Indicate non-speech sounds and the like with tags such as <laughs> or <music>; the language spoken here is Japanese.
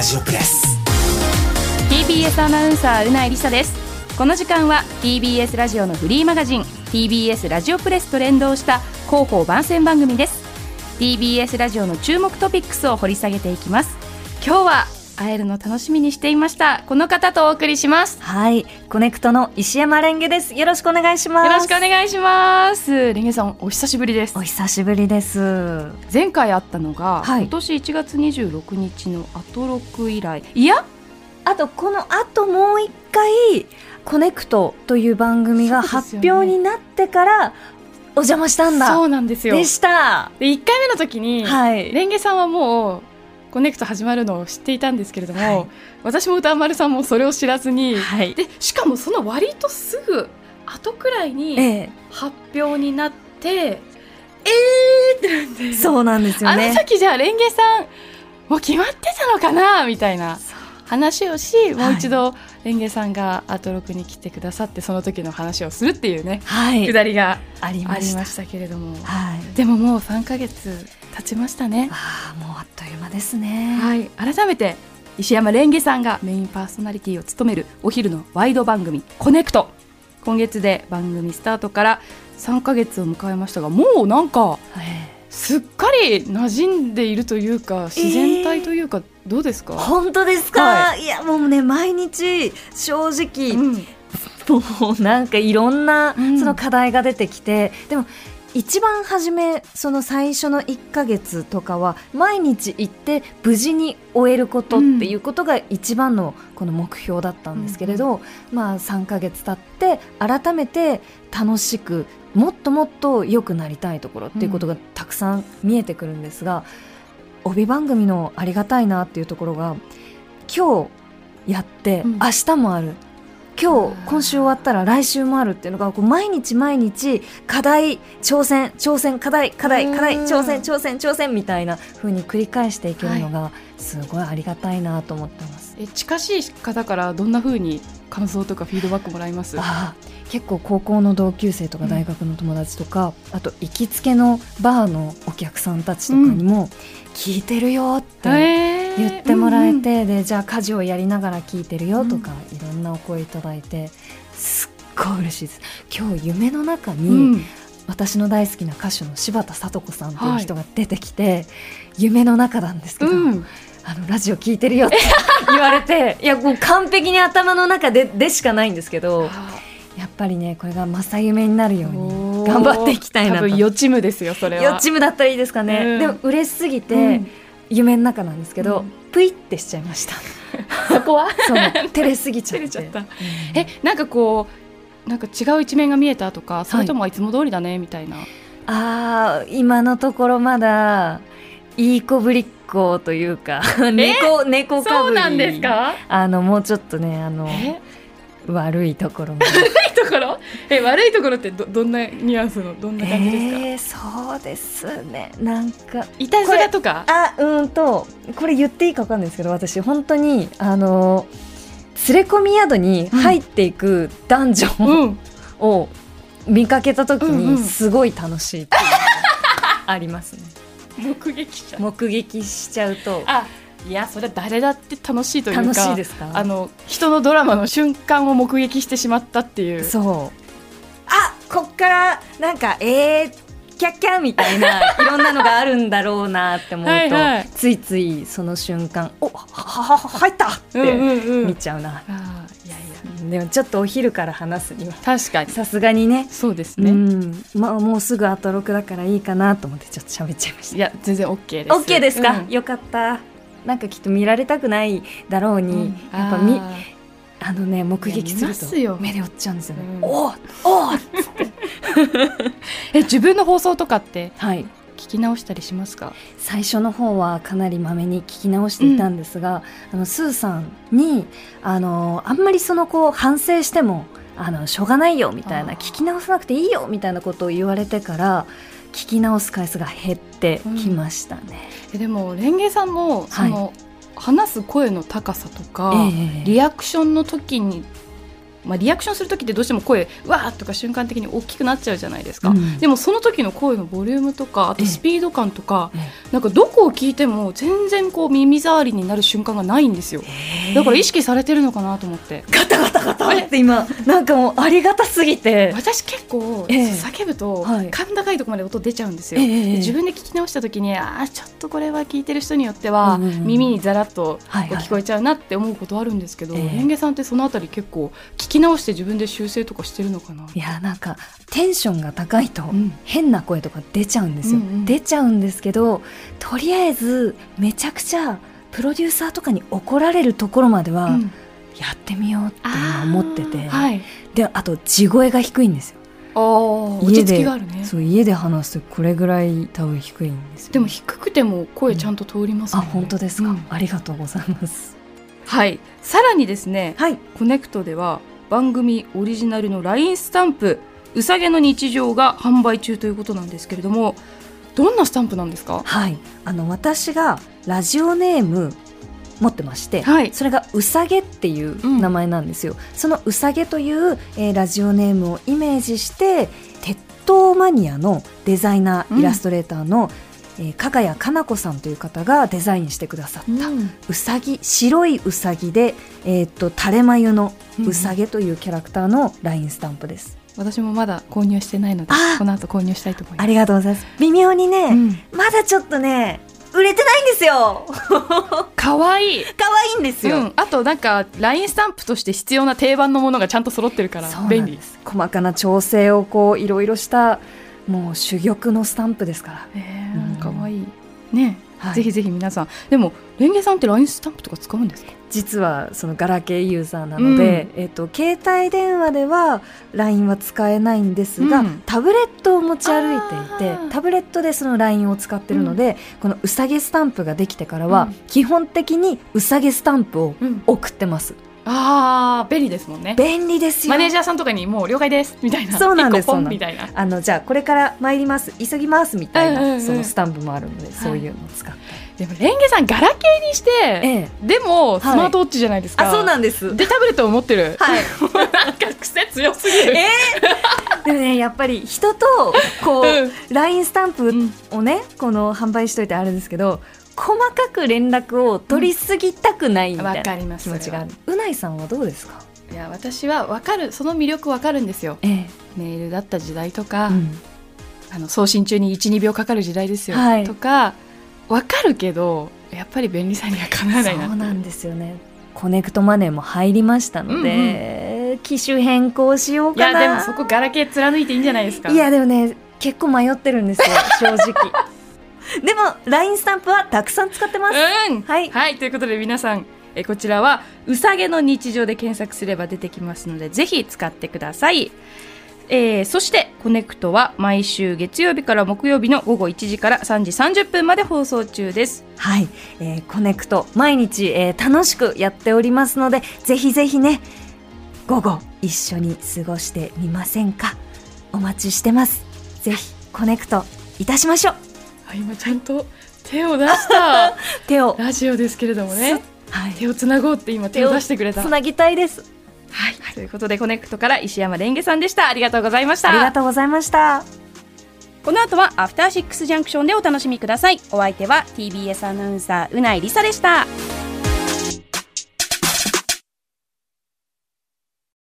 ラジオプレス。TBS アナウンサーうなえりさです。この時間は TBS ラジオのフリーマガジン TBS ラジオプレスと連動した広報番宣番組です。TBS ラジオの注目トピックスを掘り下げていきます。今日は会えるの楽しみにしていましたこの方とお送りしますはい、コネクトの石山レンゲです。よろしくお願いします。よろしくお願いしますレンゲさんお久しぶりですお久しぶりです。前回会ったのが、はい今年1月26日のアトロク以来いやあとこの後もう一回こねくとという番組が発表になってからお邪魔したんだ。そうなんですよでした。で1回目の時に、はい。蓮華さんはもうこねくと始まるのを知っていたんですけれども、はい私も宇多丸さんもそれを知らずに、はい。でしかもその割とすぐ後くらいにえ発表になって、えーってなってえ、そうなんですよあのね。時じゃあレンゲさんもう決まってたのかなみたいな話をしもう一度レンゲさんがアトロクに来てくださってその時の話をするっていうねはいく。だりがありましたけれどもはい。でももう3ヶ月経ちましたね。ああ、もうあっという間ですね。はい、改めて石山レンゲさんがメインパーソナリティを務めるお昼のワイド番組「コネクト」今月で番組スタートから3ヶ月を迎えましたがもうなんかえすっかり馴染んでいるというか自然体というか、どうですか、え本当ですか、、はい。やもうね毎日正直、うん。もうなんかいろんなうん。その課題が出てきて、でも一番初めその最初の1ヶ月とかは毎日行って無事に終えることっていうことが一番のこの目標だったんですけれど、まあ3ヶ月経って改めて楽しくもっともっと良くなりたいところっていうことがたくさん見えてくるんですが、帯番組のありがたいなっていうところが今日やって、うん。明日もある。今日今週終わったら来週もあるっていうのがこう毎日毎日課題挑戦挑戦課題課題課題うん挑戦挑戦挑戦みたいな風に繰り返していけるのがすごいありがたいなと思ってます。え近しい方からどんな風に感想とかフィードバックもらいます？あー結構高校の同級生とか大学の友達とか、あと行きつけのバーのお客さんたちとかにも「聞いてるよ」ってえー。言ってもらえうんて、でじゃあ家事をやりながら聞いてるよとか、いろんなお声いただいてすっごい嬉しいです。今日夢の中に、うん。私の大好きな歌手の柴田聡子さんという人が出てきて、夢の中なんですけど、うん。あのラジオ聞いてるよって言われて <laughs> いやもう完璧に頭の中ででしかないんですけどやっぱりねこれが正夢になるように頑張っていきたいなと。多分予知夢ですよそれは。よっちむだったらいいですかね、うん。でも嬉しすぎて、うん。夢の中なんですけど、うん。プイってしちゃいました。<laughs> そこは？<laughs> そう。照れすぎちゃって。ゃえなんかこうなんか違う一面が見えたとかそれともいつも通りだねみたいな、あー今のところまだいい子ぶりっ子というか <laughs> 猫猫かぶり。か？あのもうちょっとねあのえ？悪いところもころえ悪いところってどどんなニュアンスの？どんな感じですか、えー、そうですね。なんかいたずらとかあうーんとこれ言っていいか分かんないですけど私本当にあの連れ込み宿に入っていく男女うん。を見かけた時うんうん。にすごい楽しいっていありますね。<laughs> 目撃者。目撃しちゃうと。あいやそれは誰だって楽しいというか楽しいですか？あの人のドラマの瞬間を目撃してしまったっていう。そう。あこっからなんかえー、キャッキャみたいないろんなのがあるんだろうなって思うと <laughs> はいはい。ついついその瞬間おははは入ったってうんうんうん。見ちゃうな、あーいやいや。でもちょっとお昼から話すには確かに。さすがにね。うそうですね、ん。まあもうすぐアトロクだからいいかなと思ってちょっと喋っちゃいましいや全然 OK です。た OK ですか、うん。よかったなんかきっと見られたくないだろうに、うん。やっぱみああのね目撃すると。目で追っちゃうんですよね、うん。おお <laughs> え自分の放送とかってはい。聞き直したりしますか？最初の方はかなりまめに聞き直していたんですが、あのスーさんにあのあんまりそのこう反省してもあのしょうがないよみたいな聞き直さなくていいよみたいなことを言われてから聞き直す回数が減ってきましたね。えでもレンゲさんのその、話す声の高さとか、ええ。リアクションの時にまあ、リアクションする時ってどうしても声わーっとか瞬間的に大きくなっちゃうじゃないですか、うん。でもその時の声のボリュームとかあとスピード感とか、えなんかどこを聞いても全然こう耳障りになる瞬間がないんですよ。だから意識されてるのかなと思って。ガタガタガタって今なんかもうありがたすぎて。私結構ええ。叫ぶとはい。甲高いところまで音出ちゃうんですよ、自分で聞き直した時にああちょっとこれは聞いてる人によっては耳にざらっと聞こえちゃうなって思うことあるんですけど、ええ。レンゲさんってそのあたり結構聞き直して自分で修正とかしてるのかな？いやなんかテンションが高いとん。変な声とか出ちゃうんですよ、うんうん。出ちゃうんですけどとりあえずめちゃくちゃプロデューサーとかに怒られるところまではうん。やってみようって今思ってて、はい。であと地声が低いんですよ。あー。落ち着きがあるね。そう家で話すとこれぐらい多分低いんですよ。でも低くても声ちゃんと通りますあもんね。本当ですか、うん。ありがとうございます。はい。さらにですねはい。コネクトでは番組オリジナルの LINE スタンプうさげの日常が販売中ということなんですけれどもどんなスタンプなんですか？はい。あの私がラジオネーム持ってまして、はい。それがうさげっていう名前なんですよ、そのうさげという、えーラジオネームをイメージして鉄塔マニアのデザイナー、うん。イラストレーターの、えー加賀谷かな子さんという方がデザインしてくださった、うん。うさぎ白いうさぎで、えーっと垂れ眉のうさげというキャラクターのラインスタンプです、私もまだ購入してないのでこの後購入したいと思います。ありがとうございます。微妙にね、うん。まだちょっとね売れてないんですよ。かわい。い可愛いんですよ、うん、あとなんか LINE スタンプとして必要な定番のものがちゃんと揃ってるから便利です。細かな調整をこういろいろしたもう珠玉のスタンプですから。えうんー、かわい。いね、はい。ぜひぜひ皆さん。でもレンゲさんって LINE スタンプとか使うんですか？実はそのガラケーユーザーなので、えっと携帯電話では LINE は使えないんですが、うん。タブレットを持ち歩いていてタブレットでその LINE を使ってるので、このうさげスタンプができてからは、うん。基本的にうさげスタンプをうん。送ってますあー便利ですもんね。便利ですよ。マネージャーさんとかにもう了解ですみたいな。そうなんですみたいな。あのじゃあこれから参ります急ぎますみたいな、うんうんうん。そのスタンプもあるので、そういうのを使って、でもレンゲさんガラケーにして、ええ。でもスマートウォッチじゃないですか、あそうなんです。でタブレットを持ってる、はい。<laughs> なんか癖強すぎる、えーでもねやっぱり人とこう、うん。LINE スタンプうん。をねこの販売しといてあれですけど細かく連絡を取りすぎたくないみたいわなかります。気持ちがある。うないさんはどうですか？いや私はわかるその魅力わかるんですよ。ええ。メールだった時代とか、うん。あの送信中に12秒かかる時代ですよ、はい。とかわかるけどやっぱり便利さにはかなわないなそうなんですよね。コネクトマネーも入りましたので、機種変更しよういやかなでもそこガラケー貫いていいんじゃないですか。いやでもね結構迷ってるんですよ正直 <laughs> <laughs> でも LINE スタンプはたくさん使ってます、うん。はい。はい、ということで皆さんえこちらはうさげの日常で検索すれば出てきますのでぜひ使ってください、えーそしてこねくとは毎週月曜日から木曜日の午後1時から3時30分まで放送中です。はい、えーこねくと毎日、えー楽しくやっておりますのでぜひぜひね午後一緒に過ごしてみませんか？お待ちしてます。ぜひこねくといたしましょうあ今ちゃんと手を出した <laughs> 手を。ラジオですけれどもね。はい。手をつなごうって今手を出してくれた。つなぎたいです。はい、ということでコネクトから石山レンゲさんでした。ありがとうございました。ありがとうございました。この後はアフターシックスジャンクションでお楽しみください。お相手は TBS アナウンサーうないりさでした